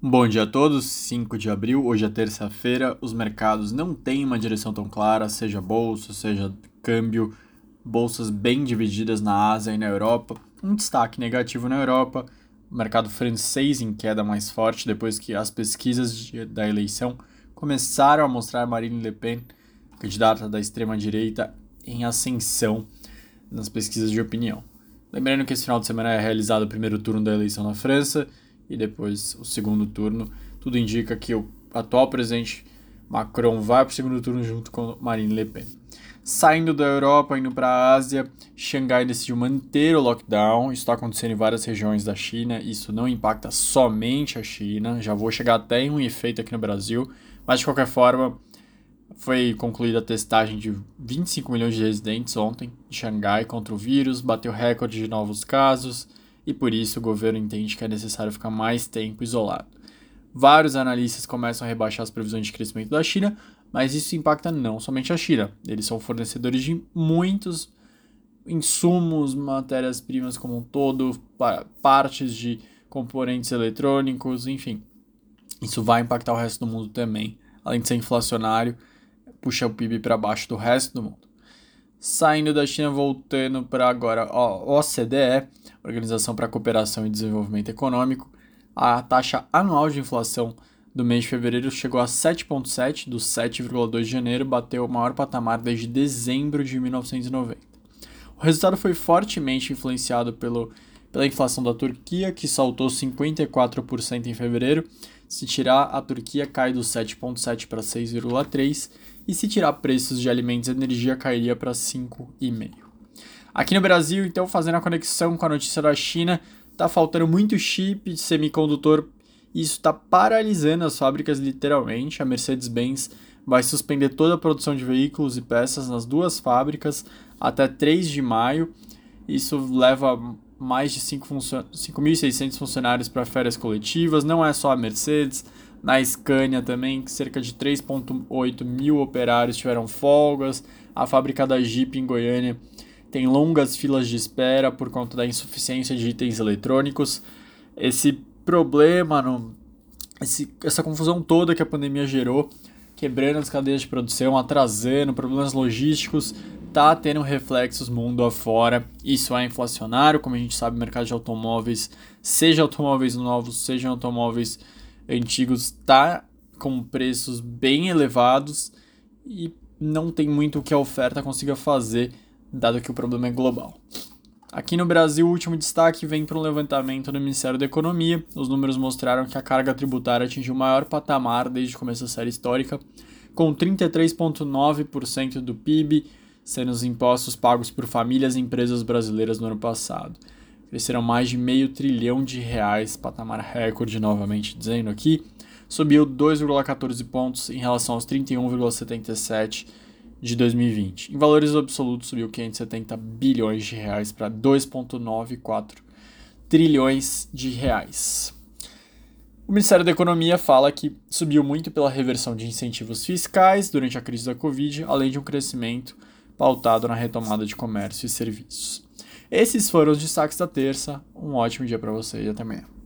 Bom dia a todos, 5 de abril, hoje é terça-feira. Os mercados não têm uma direção tão clara, seja bolsa, seja câmbio, bolsas bem divididas na Ásia e na Europa. Um destaque negativo na Europa, o mercado francês em queda mais forte depois que as pesquisas de, da eleição começaram a mostrar Marine Le Pen, candidata da extrema-direita, em ascensão nas pesquisas de opinião. Lembrando que esse final de semana é realizado o primeiro turno da eleição na França e depois o segundo turno. Tudo indica que o atual presidente Macron vai para o segundo turno junto com Marine Le Pen. Saindo da Europa, indo para a Ásia, Xangai decidiu manter o lockdown. Isso está acontecendo em várias regiões da China. Isso não impacta somente a China. Já vou chegar até em um efeito aqui no Brasil. Mas de qualquer forma, foi concluída a testagem de 25 milhões de residentes ontem em Xangai contra o vírus, bateu recorde de novos casos e por isso o governo entende que é necessário ficar mais tempo isolado. Vários analistas começam a rebaixar as previsões de crescimento da China, mas isso impacta não somente a China. Eles são fornecedores de muitos insumos, matérias-primas como um todo, partes de componentes eletrônicos, enfim. Isso vai impactar o resto do mundo também. Além de ser inflacionário, puxa o PIB para baixo do resto do mundo. Saindo da China, voltando para agora a OCDE, Organização para a Cooperação e Desenvolvimento Econômico, a taxa anual de inflação do mês de fevereiro chegou a 7,7, dos 7,2 de janeiro, bateu o maior patamar desde dezembro de 1990. O resultado foi fortemente influenciado pelo, pela inflação da Turquia, que saltou 54% em fevereiro. Se tirar, a Turquia cai do 7,7 para 6,3 e se tirar preços de alimentos e energia, cairia para 5,5. Aqui no Brasil, então, fazendo a conexão com a notícia da China, tá faltando muito chip de semicondutor e isso está paralisando as fábricas literalmente. A Mercedes-Benz vai suspender toda a produção de veículos e peças nas duas fábricas até 3 de maio. Isso leva mais de 5.600 funcionários para férias coletivas. Não é só a Mercedes, na Scania também, cerca de 3,8 mil operários tiveram folgas. A fábrica da Jeep em Goiânia tem longas filas de espera por conta da insuficiência de itens eletrônicos. Esse problema, no, esse, essa confusão toda que a pandemia gerou, quebrando as cadeias de produção, atrasando, problemas logísticos, tá tendo reflexos mundo afora. Isso é inflacionário, como a gente sabe, o mercado de automóveis, seja automóveis novos, seja automóveis antigos está com preços bem elevados e não tem muito o que a oferta consiga fazer, dado que o problema é global. Aqui no Brasil, o último destaque vem para um levantamento do Ministério da Economia. Os números mostraram que a carga tributária atingiu o maior patamar desde o começo da série histórica, com 33,9% do PIB sendo os impostos pagos por famílias e empresas brasileiras no ano passado cresceram mais de meio trilhão de reais, patamar recorde novamente dizendo aqui, subiu 2,14 pontos em relação aos 31,77 de 2020. Em valores absolutos subiu 570 bilhões de reais para 2,94 trilhões de reais. O Ministério da Economia fala que subiu muito pela reversão de incentivos fiscais durante a crise da Covid, além de um crescimento pautado na retomada de comércio e serviços. Esses foram os destaques da terça. Um ótimo dia para você e até amanhã.